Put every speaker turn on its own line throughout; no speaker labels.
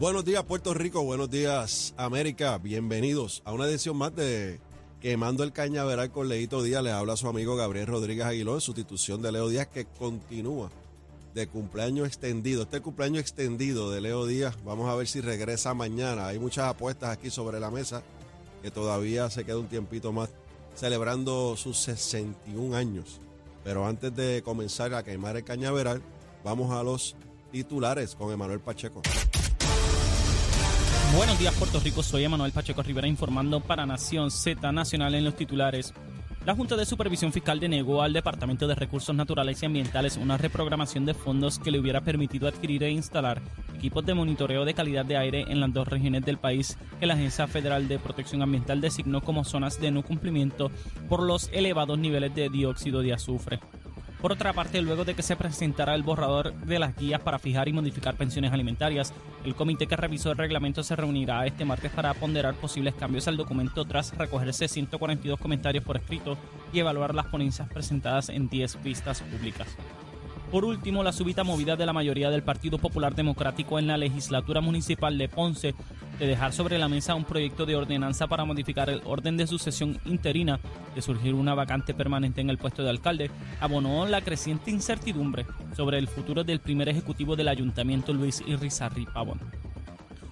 Buenos días Puerto Rico, buenos días América, bienvenidos a una edición más de Quemando el Cañaveral con Leito Díaz. Les habla su amigo Gabriel Rodríguez Aguiló en sustitución de Leo Díaz que continúa de cumpleaños extendido. Este cumpleaños extendido de Leo Díaz, vamos a ver si regresa mañana. Hay muchas apuestas aquí sobre la mesa que todavía se queda un tiempito más celebrando sus 61 años. Pero antes de comenzar a quemar el cañaveral, vamos a los titulares con Emanuel Pacheco.
Buenos días Puerto Rico, soy Emanuel Pacheco Rivera informando para Nación Z Nacional en los titulares. La Junta de Supervisión Fiscal denegó al Departamento de Recursos Naturales y Ambientales una reprogramación de fondos que le hubiera permitido adquirir e instalar equipos de monitoreo de calidad de aire en las dos regiones del país que la Agencia Federal de Protección Ambiental designó como zonas de no cumplimiento por los elevados niveles de dióxido de azufre. Por otra parte, luego de que se presentara el borrador de las guías para fijar y modificar pensiones alimentarias, el comité que revisó el reglamento se reunirá este martes para ponderar posibles cambios al documento tras recogerse 142 comentarios por escrito y evaluar las ponencias presentadas en 10 vistas públicas. Por último, la súbita movida de la mayoría del Partido Popular Democrático en la legislatura municipal de Ponce de dejar sobre la mesa un proyecto de ordenanza para modificar el orden de sucesión interina de surgir una vacante permanente en el puesto de alcalde, abonó la creciente incertidumbre sobre el futuro del primer ejecutivo del ayuntamiento Luis Irizarry Pavón.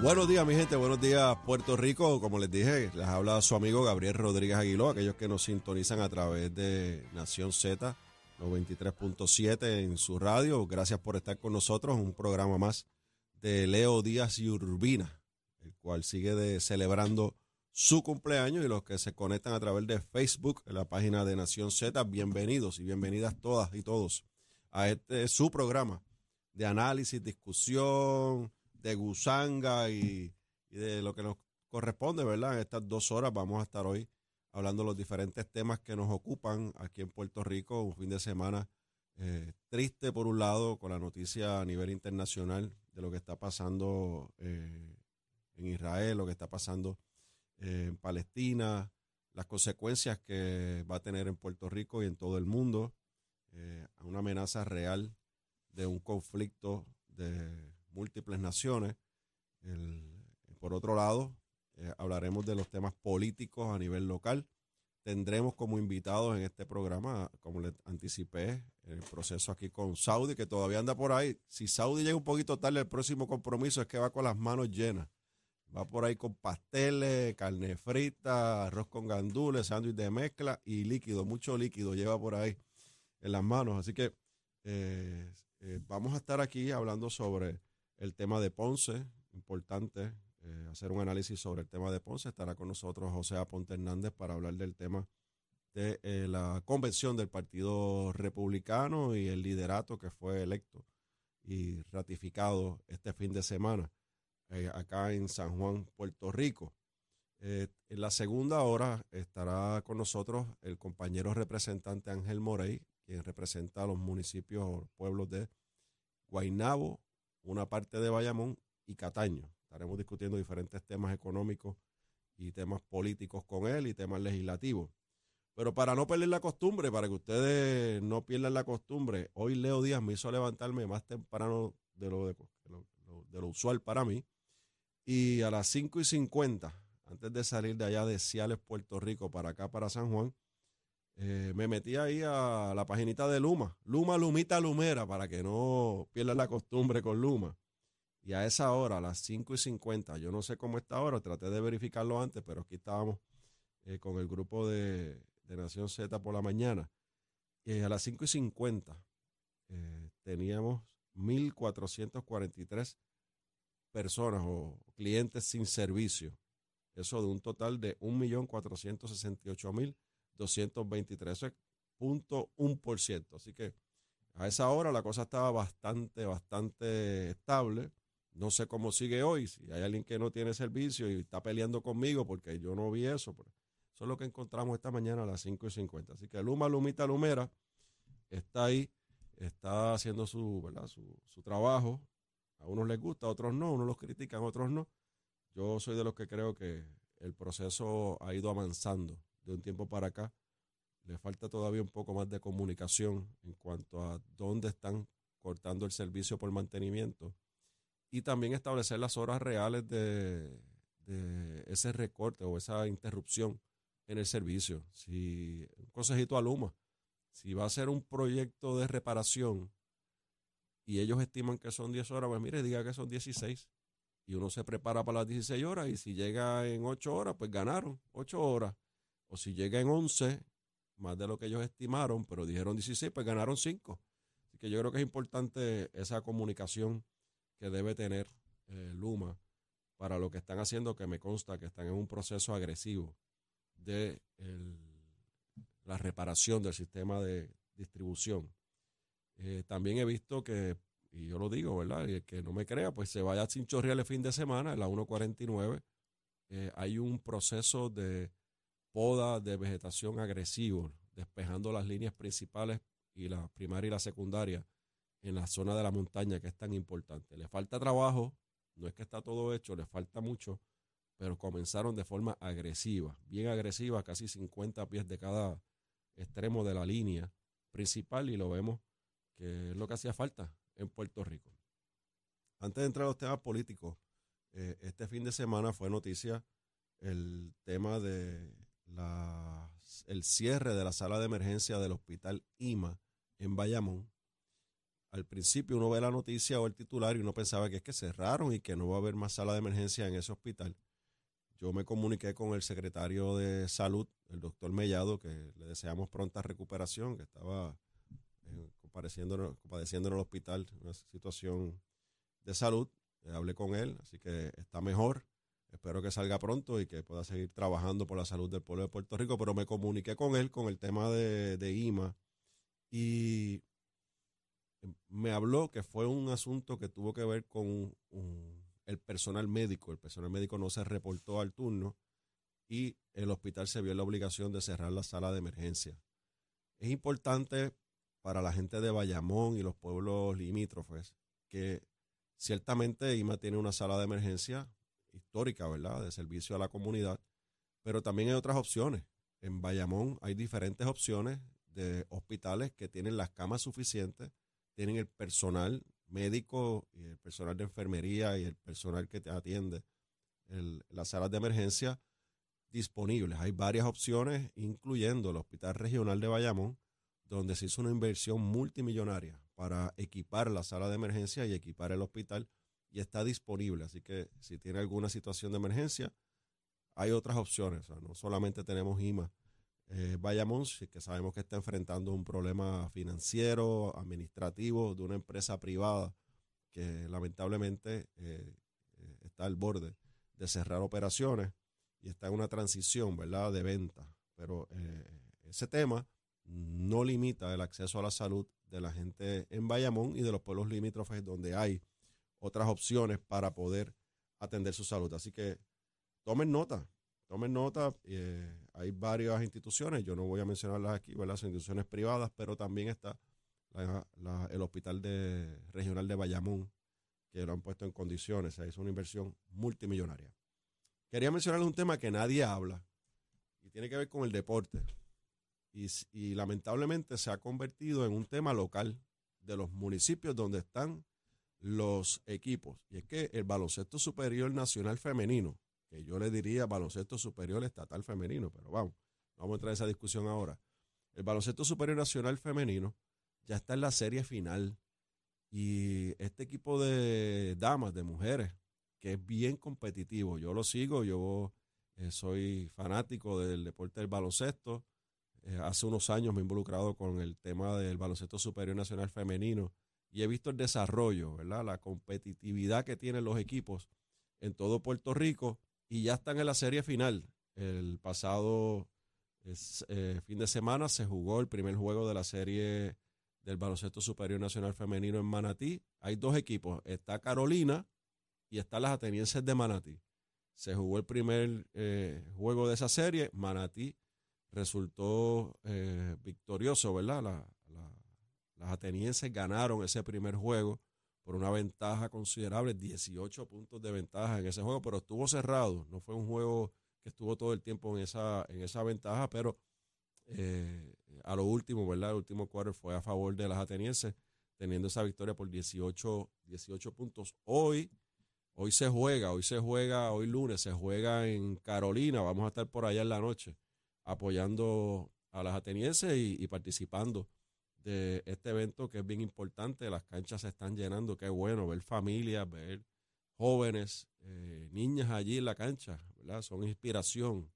Buenos días, mi gente. Buenos días, Puerto Rico. Como les dije, les habla su amigo Gabriel Rodríguez Aguiló, aquellos que nos sintonizan a través de Nación Z 93.7 en su radio. Gracias por estar con nosotros. Un programa más de Leo Díaz y Urbina, el cual sigue de, celebrando su cumpleaños y los que se conectan a través de Facebook, en la página de Nación Z, bienvenidos y bienvenidas todas y todos a este su programa de análisis, discusión, de gusanga y, de lo que nos corresponde, ¿verdad? En estas dos horas vamos a estar hoy hablando de los diferentes temas que nos ocupan aquí en Puerto Rico, un fin de semana eh, triste por un lado con la noticia a nivel internacional de lo que está pasando eh, en Israel, lo que está pasando eh, en Palestina, las consecuencias que va a tener en Puerto Rico y en todo el mundo, una amenaza real de un conflicto de múltiples naciones. por otro lado, eh, hablaremos de los temas políticos a nivel local. Tendremos como invitados en este programa, como les anticipé, el proceso aquí con Saudi, que todavía anda por ahí. Si Saudi llega un poquito tarde, el próximo compromiso es que va con las manos llenas. Va por ahí con pasteles, carne frita, arroz con gandules, sándwich de mezcla y líquido, mucho líquido lleva por ahí en las manos. Así que eh, eh, vamos a estar aquí hablando sobre el tema de Ponce, importante eh, hacer un análisis sobre el tema de Ponce. Estará con nosotros José Aponte Hernández para hablar del tema de eh, la convención del Partido Republicano y el liderato que fue electo y ratificado este fin de semana eh, acá en San Juan, Puerto Rico. en la segunda hora estará con nosotros el compañero representante Ángel Morey, quien representa a los municipios o pueblos de Guaynabo, una parte de Bayamón y Cataño. Estaremos discutiendo diferentes temas económicos y temas políticos con él y temas legislativos. Pero para no perder la costumbre, para que ustedes no pierdan la costumbre, hoy Leo Díaz me hizo levantarme más temprano de lo, de, lo, usual para mí. Y a las 5 y 50, antes de salir de allá de Ciales, Puerto Rico, para acá, para San Juan, eh, me metí ahí a la paginita de Luma, Luma, Lumita, Lumera, para que no pierda la costumbre con Luma. Y a esa hora, a las 5 y 50, yo no sé cómo está ahora, traté de verificarlo antes, pero aquí estábamos eh, con el grupo de, Nación Z por la mañana. Y a las 5 y 50 eh, teníamos 1.443 personas o clientes sin servicio. Eso de un total de 1.468.000 223. Eso es por ciento. Así que a esa hora la cosa estaba bastante, bastante estable. No sé cómo sigue hoy. Si hay alguien que no tiene servicio y está peleando conmigo porque yo no vi eso, pues, Eso es lo que encontramos esta mañana a las 5 y 50. Así que Luma, Lumita, Lumera está ahí, está haciendo su, ¿verdad? su, su trabajo. A unos les gusta, a otros no, unos los critican, a otros no. Yo soy de los que creo que el proceso ha ido avanzando de un tiempo para acá. Le falta todavía un poco más de comunicación en cuanto a dónde están cortando el servicio por mantenimiento y también establecer las horas reales de, ese recorte o esa interrupción en el servicio. Si un consejito a Luma, si va a ser un proyecto de reparación y ellos estiman que son 10 horas, pues mire, diga que son 16 y uno se prepara para las 16 horas y si llega en 8 horas, pues ganaron 8 horas. O si llega en 11, más de lo que ellos estimaron, pero dijeron 16, pues ganaron 5. Así que yo creo que es importante esa comunicación que debe tener eh, Luma para lo que están haciendo, que me consta que están en un proceso agresivo de la reparación del sistema de distribución. Eh, también he visto que, y yo lo digo, ¿verdad? Y el que no me crea, pues se vaya sin chorrear el fin de semana, en la 149. Eh, hay un proceso de poda de vegetación agresivo, despejando las líneas principales y la primaria y la secundaria en la zona de la montaña, que es tan importante. Le falta trabajo, no es que está todo hecho, le falta mucho, pero comenzaron de forma agresiva, bien agresiva, casi 50 pies de cada extremo de la línea principal y lo vemos que es lo que hacía falta en Puerto Rico. Antes de entrar a los temas políticos, eh, este fin de semana fue noticia el tema de el cierre de la sala de emergencia del hospital IMA en Bayamón. Al principio uno ve la noticia o el titular y uno pensaba que es que cerraron y que no va a haber más sala de emergencia en ese hospital. Yo me comuniqué con el secretario de salud, el doctor Mellado, que le deseamos pronta recuperación, que estaba eh, padeciendo en el hospital, una situación de salud. Eh, hablé con él, así que está mejor. Espero que salga pronto y que pueda seguir trabajando por la salud del pueblo de Puerto Rico, pero me comuniqué con él con el tema de, IMA y me habló que fue un asunto que tuvo que ver con el personal médico. El personal médico no se reportó al turno y el hospital se vio en la obligación de cerrar la sala de emergencia. Es importante para la gente de Bayamón y los pueblos limítrofes, que ciertamente IMA tiene una sala de emergencia histórica, ¿verdad?, de servicio a la comunidad, pero también hay otras opciones. En Bayamón hay diferentes opciones de hospitales que tienen las camas suficientes, tienen el personal médico y el personal de enfermería y el personal que te atiende las salas de emergencia disponibles. Hay varias opciones, incluyendo el Hospital Regional de Bayamón, donde se hizo una inversión multimillonaria para equipar la sala de emergencia y equipar el hospital y está disponible. Así que si tiene alguna situación de emergencia, hay otras opciones. no solamente tenemos IMA. Eh, Bayamón, que sabemos que está enfrentando un problema financiero, administrativo de una empresa privada que lamentablemente eh, eh, está al borde de cerrar operaciones y está en una transición, ¿verdad?, de venta. Pero ese tema no limita el acceso a la salud de la gente en Bayamón y de los pueblos limítrofes donde hay otras opciones para poder atender su salud. Así que tomen nota, tomen nota. Eh, hay varias instituciones, yo no voy a mencionarlas aquí, ¿verdad? Son instituciones privadas, pero también está el Hospital de, Regional de Bayamón, que lo han puesto en condiciones. Hizo una inversión multimillonaria. Quería mencionarles un tema que nadie habla y tiene que ver con el deporte y, lamentablemente se ha convertido en un tema local de los municipios donde están los equipos. Y es que el baloncesto superior nacional femenino, que yo le diría baloncesto superior estatal femenino, pero vamos, vamos a entrar en esa discusión ahora. El baloncesto superior nacional femenino ya está en la serie final y este equipo de damas, de mujeres, que es bien competitivo, yo lo sigo, yo eh, soy fanático del deporte del baloncesto, eh, hace unos años me he involucrado con el tema del baloncesto superior nacional femenino y he visto el desarrollo, ¿verdad? La competitividad que tienen los equipos en todo Puerto Rico y ya están en la serie final. El pasado eh, fin de semana se jugó el primer juego de la serie del baloncesto superior nacional femenino en Manatí. Hay dos equipos, está Carolina y están las atenienses de Manatí. se jugó el primer eh, juego de esa serie. Manatí resultó eh, victorioso, ¿verdad? Las atenienses ganaron ese primer juego por una ventaja considerable, 18 puntos de ventaja en ese juego, pero estuvo cerrado. No fue un juego que estuvo todo el tiempo en esa, en esa ventaja, pero eh, a lo último, ¿verdad? El último cuarto fue a favor de las atenienses, teniendo esa victoria por 18, 18 puntos. Hoy Hoy se juega, hoy se juega, hoy lunes se juega en Carolina. Vamos a estar por allá en la noche apoyando a las atenienses y, participando de este evento que es bien importante. Las canchas se están llenando, qué bueno ver familias, ver jóvenes, eh, niñas allí en la cancha. Son inspiración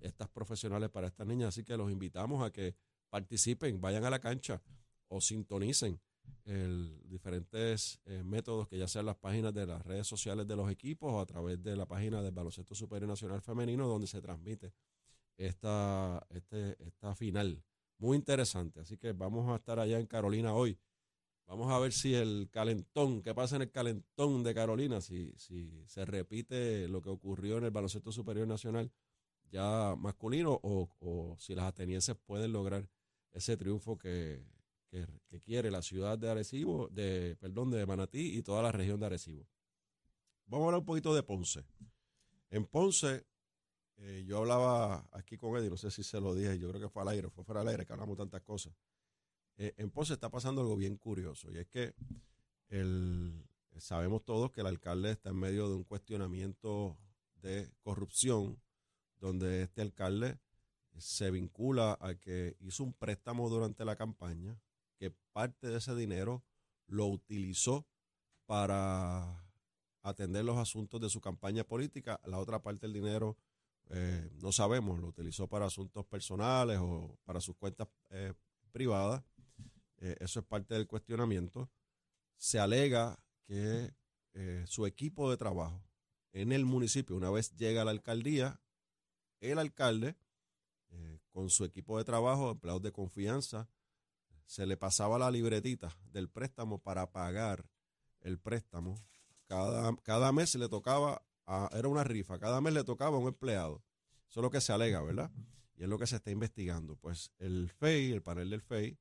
estas profesionales para estas niñas, así que los invitamos a que participen, vayan a la cancha o sintonicen el, diferentes eh, métodos que ya sean las páginas de las redes sociales de los equipos o a través de la página del Baloncesto Superior Nacional Femenino donde se transmite esta, este, esta final. Muy interesante. Así que vamos a estar allá en Carolina hoy. Vamos a ver si el calentón, qué pasa en el calentón de Carolina, si, si se repite lo que ocurrió en el Baloncesto Superior Nacional ya masculino o, o si las atenienses pueden lograr ese triunfo que, que, quiere la ciudad de Arecibo, de, perdón, de Manatí y toda la región de Arecibo. Vamos a hablar un poquito de Ponce. En Ponce, eh, yo hablaba aquí con Eddie, no sé si se lo dije, yo creo que fue al aire, fue fuera al aire, que hablamos tantas cosas. Eh, en Ponce está pasando algo bien curioso, y es que el, sabemos todos que el alcalde está en medio de un cuestionamiento de corrupción, donde este alcalde se vincula a que hizo un préstamo durante la campaña que parte de ese dinero lo utilizó para atender los asuntos de su campaña política. La otra parte del dinero, eh, no sabemos, lo utilizó para asuntos personales o para sus cuentas eh, privadas. Eh, eso es parte del cuestionamiento. Se alega que su equipo de trabajo en el municipio, una vez llega a la alcaldía, el alcalde, con su equipo de trabajo, empleados de confianza, se le pasaba la libretita del préstamo para pagar el préstamo. Cada, cada mes le tocaba, era una rifa, cada mes le tocaba a un empleado. Eso es lo que se alega, ¿verdad? Y es lo que se está investigando. Pues el FEI, el panel del FEI,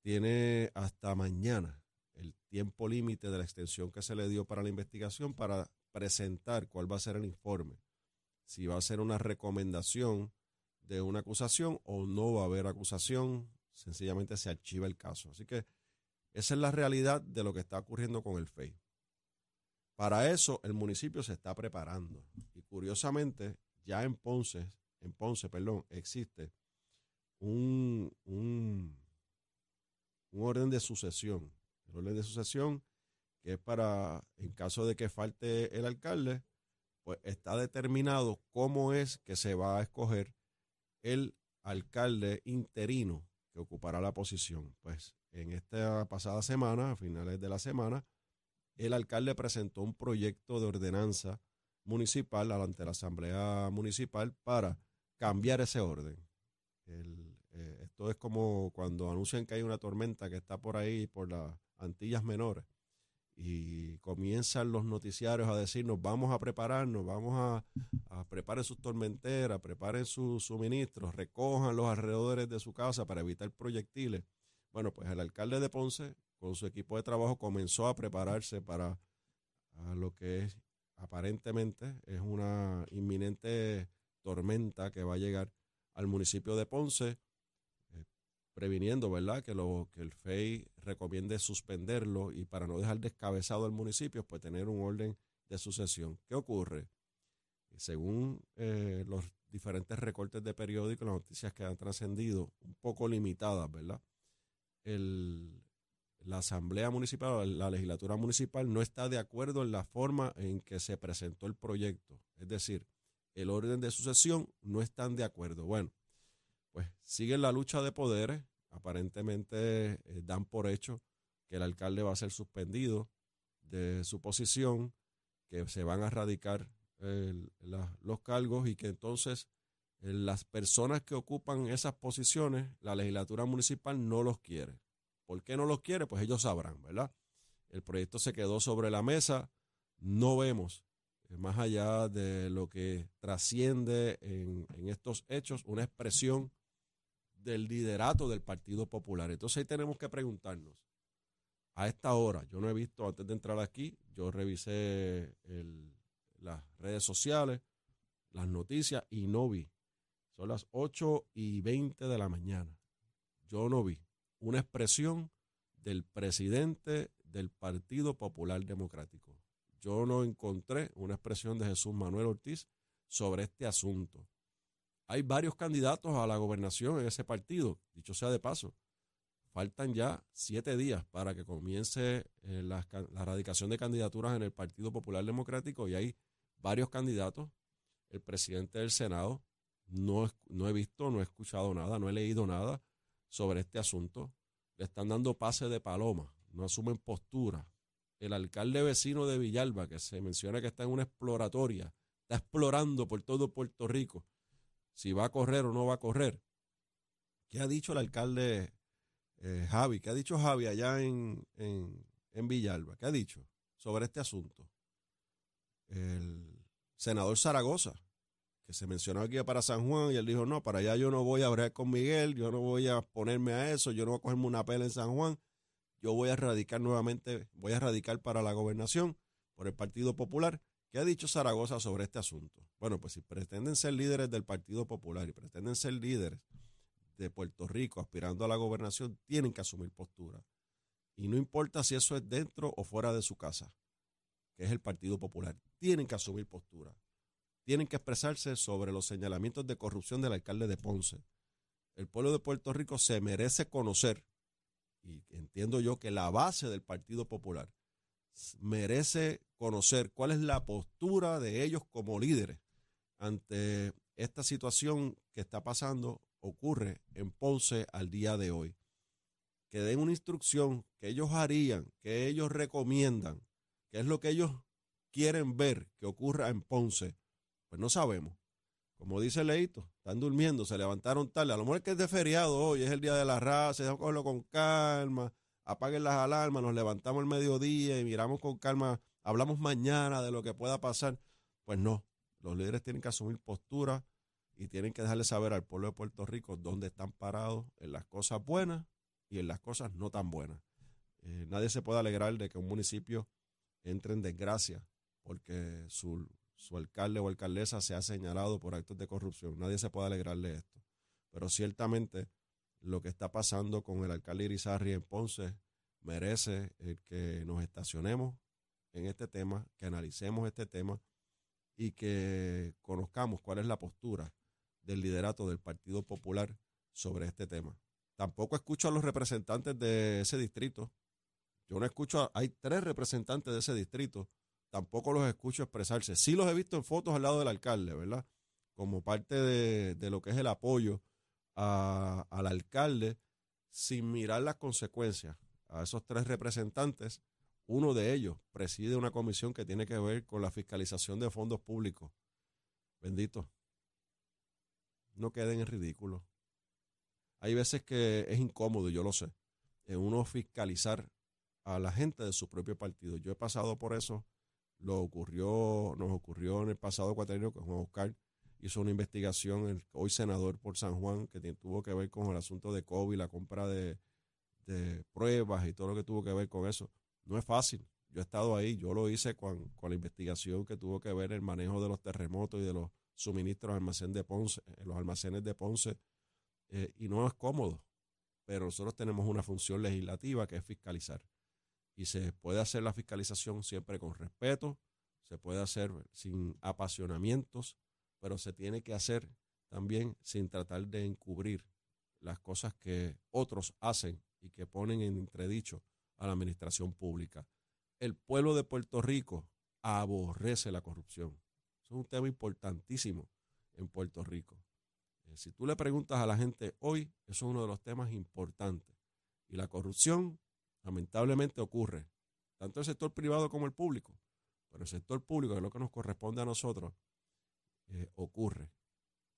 tiene hasta mañana el tiempo límite de la extensión que se le dio para la investigación para presentar cuál va a ser el informe. Si va a ser una recomendación de una acusación o no va a haber acusación, sencillamente se archiva el caso. Así que esa es la realidad de lo que está ocurriendo con el FEI. Para eso el municipio se está preparando y curiosamente ya en Ponce, en Ponce, perdón, existe un, un, un orden de sucesión. El orden de sucesión que es para, en caso de que falte el alcalde, pues está determinado cómo es que se va a escoger el alcalde interino ocupará la posición. Pues en esta pasada semana, a finales de la semana, el alcalde presentó un proyecto de ordenanza municipal ante la Asamblea Municipal para cambiar ese orden. Eh, esto es como cuando anuncian que hay una tormenta que está por ahí, por las Antillas Menores, y comienzan los noticiarios a decirnos vamos a prepararnos, vamos a, a preparen sus tormenteras, preparen sus suministros, recojan los alrededores de su casa para evitar proyectiles. Bueno, pues el alcalde de Ponce con su equipo de trabajo comenzó a prepararse para lo que es aparentemente es una inminente tormenta que va a llegar al municipio de Ponce previniendo, ¿verdad?, que, lo, que el FEI recomiende suspenderlo y para no dejar descabezado al municipio, pues tener un orden de sucesión. ¿Qué ocurre? Según eh, los diferentes recortes de periódicos, las noticias que han trascendido, un poco limitadas, ¿verdad? El, la Asamblea Municipal, la legislatura municipal, no está de acuerdo en la forma en que se presentó el proyecto. Es decir, el orden de sucesión no están de acuerdo. Bueno, pues siguen la lucha de poderes. Aparentemente eh, dan por hecho que el alcalde va a ser suspendido de su posición, que se van a radicar los cargos y que entonces eh, las personas que ocupan esas posiciones, la legislatura municipal no los quiere. ¿Por qué no los quiere? Pues ellos sabrán, ¿verdad? El proyecto se quedó sobre la mesa, no vemos más allá de lo que trasciende en, en estos hechos, una expresión del liderato del Partido Popular. Entonces ahí tenemos que preguntarnos, a esta hora, yo no he visto, antes de entrar aquí, yo revisé las redes sociales, las noticias y no vi. Son las 8 y 20 de la mañana. Yo no vi una expresión del presidente del Partido Popular Democrático. Yo no encontré una expresión de Jesús Manuel Ortiz sobre este asunto. Hay varios candidatos a la gobernación en ese partido, dicho sea de paso. Faltan ya siete días para que comience eh, la, la radicación de candidaturas en el Partido Popular Democrático y hay varios candidatos. El presidente del Senado, no, no he visto, no he escuchado nada, no he leído nada sobre este asunto. Le están dando pase de paloma, no asumen postura. El alcalde vecino de Villalba, que se menciona que está en una exploratoria, está explorando por todo Puerto Rico si va a correr o no va a correr. ¿Qué ha dicho el alcalde eh, Javi? ¿Qué ha dicho Javi allá en, en, Villalba? ¿Qué ha dicho sobre este asunto? El senador Zaragoza, que se mencionó aquí para San Juan, y él dijo, no, para allá yo no voy a hablar con Miguel, yo no voy a ponerme a eso, yo no voy a cogerme una pela en San Juan, yo voy a radicar nuevamente, voy a radicar para la gobernación por el Partido Popular ¿Qué ha dicho Zaragoza sobre este asunto? Bueno, pues si pretenden ser líderes del Partido Popular y pretenden ser líderes de Puerto Rico aspirando a la gobernación, tienen que asumir postura. Y no importa si eso es dentro o fuera de su casa, que es el Partido Popular, tienen que asumir postura. Tienen que expresarse sobre los señalamientos de corrupción del alcalde de Ponce. El pueblo de Puerto Rico se merece conocer, y entiendo yo que la base del Partido Popular merece conocer cuál es la postura de ellos como líderes ante esta situación que está pasando, ocurre en Ponce al día de hoy. Que den una instrucción que ellos harían, que ellos recomiendan, que es lo que ellos quieren ver que ocurra en Ponce, pues no sabemos. Como dice Leito, están durmiendo, se levantaron tarde. A lo mejor es que es de feriado hoy, es el día de la raza, cogerlo con calma, apaguen las alarmas, nos levantamos el mediodía y miramos con calma, hablamos mañana de lo que pueda pasar. Pues no, los líderes tienen que asumir postura y tienen que dejarle saber al pueblo de Puerto Rico dónde están parados en las cosas buenas y en las cosas no tan buenas. Eh, nadie se puede alegrar de que un municipio entre en desgracia porque su, su alcalde o alcaldesa se ha señalado por actos de corrupción. Nadie se puede alegrar de esto. Pero ciertamente lo que está pasando con el alcalde Irizarri en Ponce merece el que nos estacionemos en este tema, que analicemos este tema y que conozcamos cuál es la postura del liderato del Partido Popular sobre este tema. Tampoco escucho a los representantes de ese distrito. Yo no escucho, hay tres representantes de ese distrito, tampoco los escucho expresarse. Sí los he visto en fotos al lado del alcalde, ¿verdad? Como parte de, lo que es el apoyo al alcalde sin mirar las consecuencias. A esos tres representantes, uno de ellos preside una comisión que tiene que ver con la fiscalización de fondos públicos. Bendito. No queden en ridículo. Hay veces que es incómodo, yo lo sé, en uno fiscalizar a la gente de su propio partido. Yo he pasado por eso. Lo ocurrió, nos ocurrió en el pasado cuatrienio con Juan Oscar hizo una investigación, hoy senador por San Juan, que tuvo que ver con el asunto de COVID, la compra de, pruebas y todo lo que tuvo que ver con eso. No es fácil. Yo he estado ahí, yo lo hice con, la investigación que tuvo que ver el manejo de los terremotos y de los suministros almacén de Ponce, en los almacenes de Ponce, eh, y no es cómodo, pero nosotros tenemos una función legislativa que es fiscalizar. Y se puede hacer la fiscalización siempre con respeto, se puede hacer sin apasionamientos, pero se tiene que hacer también sin tratar de encubrir las cosas que otros hacen y que ponen en entredicho a la administración pública. El pueblo de Puerto Rico aborrece la corrupción. Es un tema importantísimo en Puerto Rico. Eh, si tú le preguntas a la gente hoy, eso es uno de los temas importantes. Y la corrupción lamentablemente ocurre, tanto el sector privado como el público. Pero el sector público, que es lo que nos corresponde a nosotros, eh, ocurre.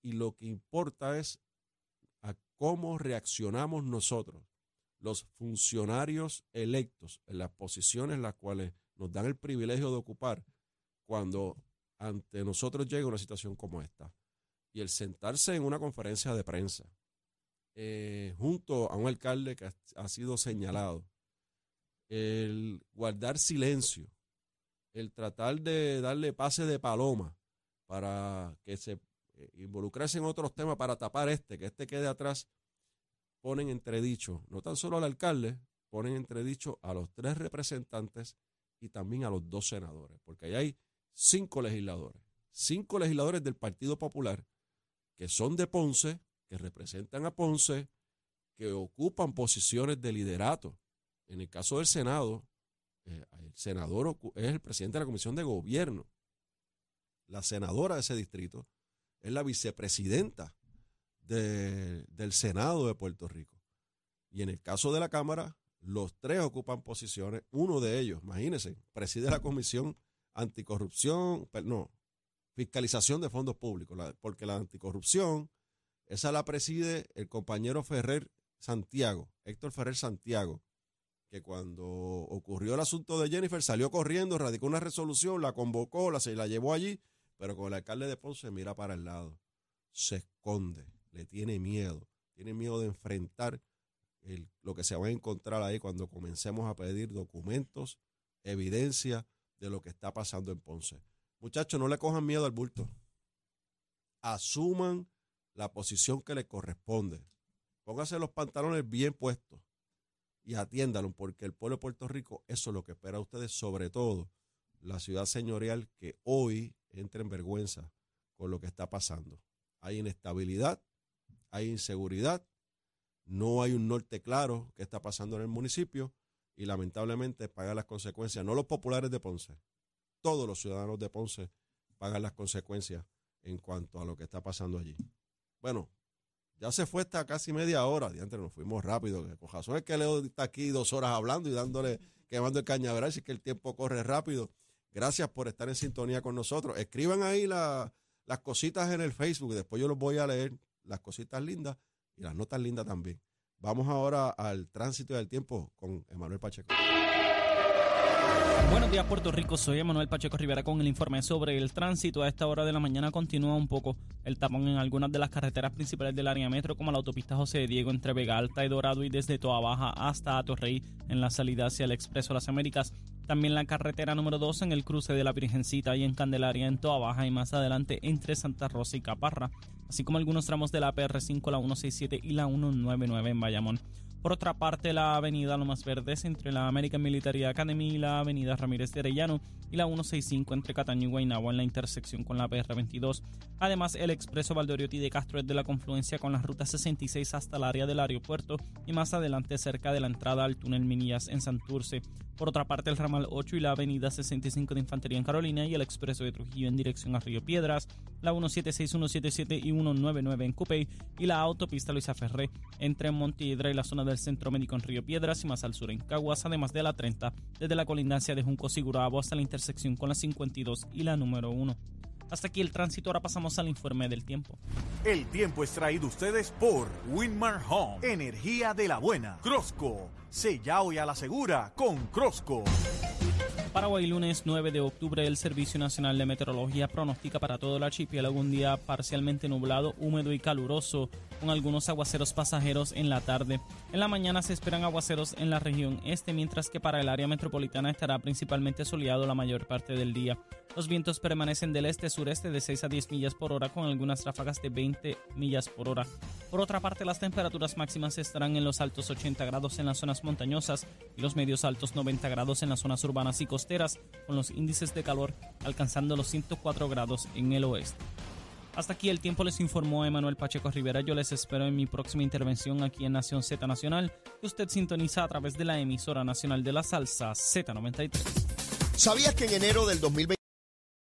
Y lo que importa es a cómo reaccionamos nosotros, los funcionarios electos en las posiciones en las cuales nos dan el privilegio de ocupar, cuando ante nosotros llega una situación como esta. Y el sentarse en una conferencia de prensa eh, junto a un alcalde que ha, sido señalado, el guardar silencio, el tratar de darle pase de paloma para que se eh, involucrase en otros temas para tapar este, que este quede atrás, ponen entredicho, no tan solo al alcalde, ponen entredicho a los tres representantes y también a los dos senadores, porque ahí hay cinco legisladores, cinco legisladores del Partido Popular que son de Ponce, que representan a Ponce, que ocupan posiciones de liderato. En el caso del Senado, eh, el senador es el presidente de la Comisión de Gobierno. La senadora de ese distrito es la vicepresidenta del Senado de Puerto Rico. Y en el caso de la Cámara, los tres ocupan posiciones. Uno de ellos, imagínense, preside la Comisión Anticorrupción, no, Fiscalización de Fondos Públicos, porque la anticorrupción, esa la preside el compañero Ferrer Santiago, Héctor Ferrer Santiago, que cuando ocurrió el asunto de Jennifer salió corriendo, radicó una resolución, la convocó, la, se la llevó allí, pero con el alcalde de Ponce mira para el lado, se esconde, le tiene miedo, tiene miedo de enfrentar lo que se va a encontrar ahí cuando comencemos a pedir documentos, evidencia de lo que está pasando en Ponce. Muchachos, no le cojan miedo al bulto. Asuman la posición que le corresponde. Pónganse los pantalones bien puestos y atiéndalo, porque el pueblo de Puerto Rico, eso es lo que espera a ustedes, sobre todo la ciudad señorial que hoy entra en vergüenza con lo que está pasando. Hay inestabilidad, hay inseguridad no hay un norte claro que está pasando en el municipio y lamentablemente pagan las consecuencias, no los populares de Ponce, todos los ciudadanos de Ponce pagan las consecuencias en cuanto a lo que está pasando allí. Bueno, ya se fue esta casi media hora, de antes nos fuimos rápido, con razón es que Leo está aquí dos horas hablando y dándole, quemando el cañaveral, así que el tiempo corre rápido. Gracias por estar en sintonía con nosotros. Escriban ahí las cositas en el Facebook, después yo los voy a leer, las cositas lindas y las notas lindas también. Vamos ahora al tránsito del tiempo con Emanuel Pacheco.
Buenos días Puerto Rico, soy Emanuel Pacheco Rivera con el informe sobre el tránsito. A esta hora de la mañana continúa un poco el tapón en algunas de las carreteras principales del área metro como la autopista José Diego entre Vega Alta y Dorado y desde Toa Baja hasta Atorrey en la salida hacia el Expreso Las Américas. También la carretera número 2 en el cruce de la Virgencita y en Candelaria en Toa Baja y más adelante entre Santa Rosa y Caparra así como algunos tramos de la PR5, la 167 y la 199 en Bayamón. Por otra parte, la avenida Lomas Verdes entre la American Military Academy y la avenida Ramírez de Arellano y la 165 entre Cataño y Guaynabo en la intersección con la PR22. Además, el expreso Valdoriotti de Castro es de la confluencia con la ruta 66 hasta el área del aeropuerto y más adelante cerca de la entrada al túnel Minillas en Santurce. Por otra parte, el ramal 8 y la avenida 65 de Infantería en Carolina y el expreso de Trujillo en dirección a Río Piedras, la 176, 177 y 199 en Cupey y la autopista Luisa Ferré entre Montiedra y la zona del Centro Médico en Río Piedras y más al sur en Caguas, además de la 30 desde la colindancia de Junco Sigurabo hasta la intersección con la 52 y la número 1. Hasta aquí el tránsito, ahora pasamos al informe del tiempo.
El tiempo es traído ustedes por Winmar Home, energía de la buena. Crosco, sella hoy a la segura con Crosco.
Para hoy lunes 9 de octubre el Servicio Nacional de Meteorología pronostica para todo el archipiélago un día parcialmente nublado, húmedo y caluroso, con algunos aguaceros pasajeros en la tarde. En la mañana se esperan aguaceros en la región este, mientras que para el área metropolitana estará principalmente soleado la mayor parte del día. Los vientos permanecen del este-sureste de 6 a 10 millas por hora con algunas ráfagas de 20 millas por hora. Por otra parte, las temperaturas máximas estarán en los altos 80 grados en las zonas montañosas y los medios altos 90 grados en las zonas urbanas y costeras, con los índices de calor alcanzando los 104 grados en el oeste. Hasta aquí el tiempo les informó Emanuel Pacheco Rivera. Yo les espero en mi próxima intervención aquí en Nación Z Nacional, que usted sintoniza a través de la emisora nacional de la salsa Z93.
¿Sabías que en enero del 2020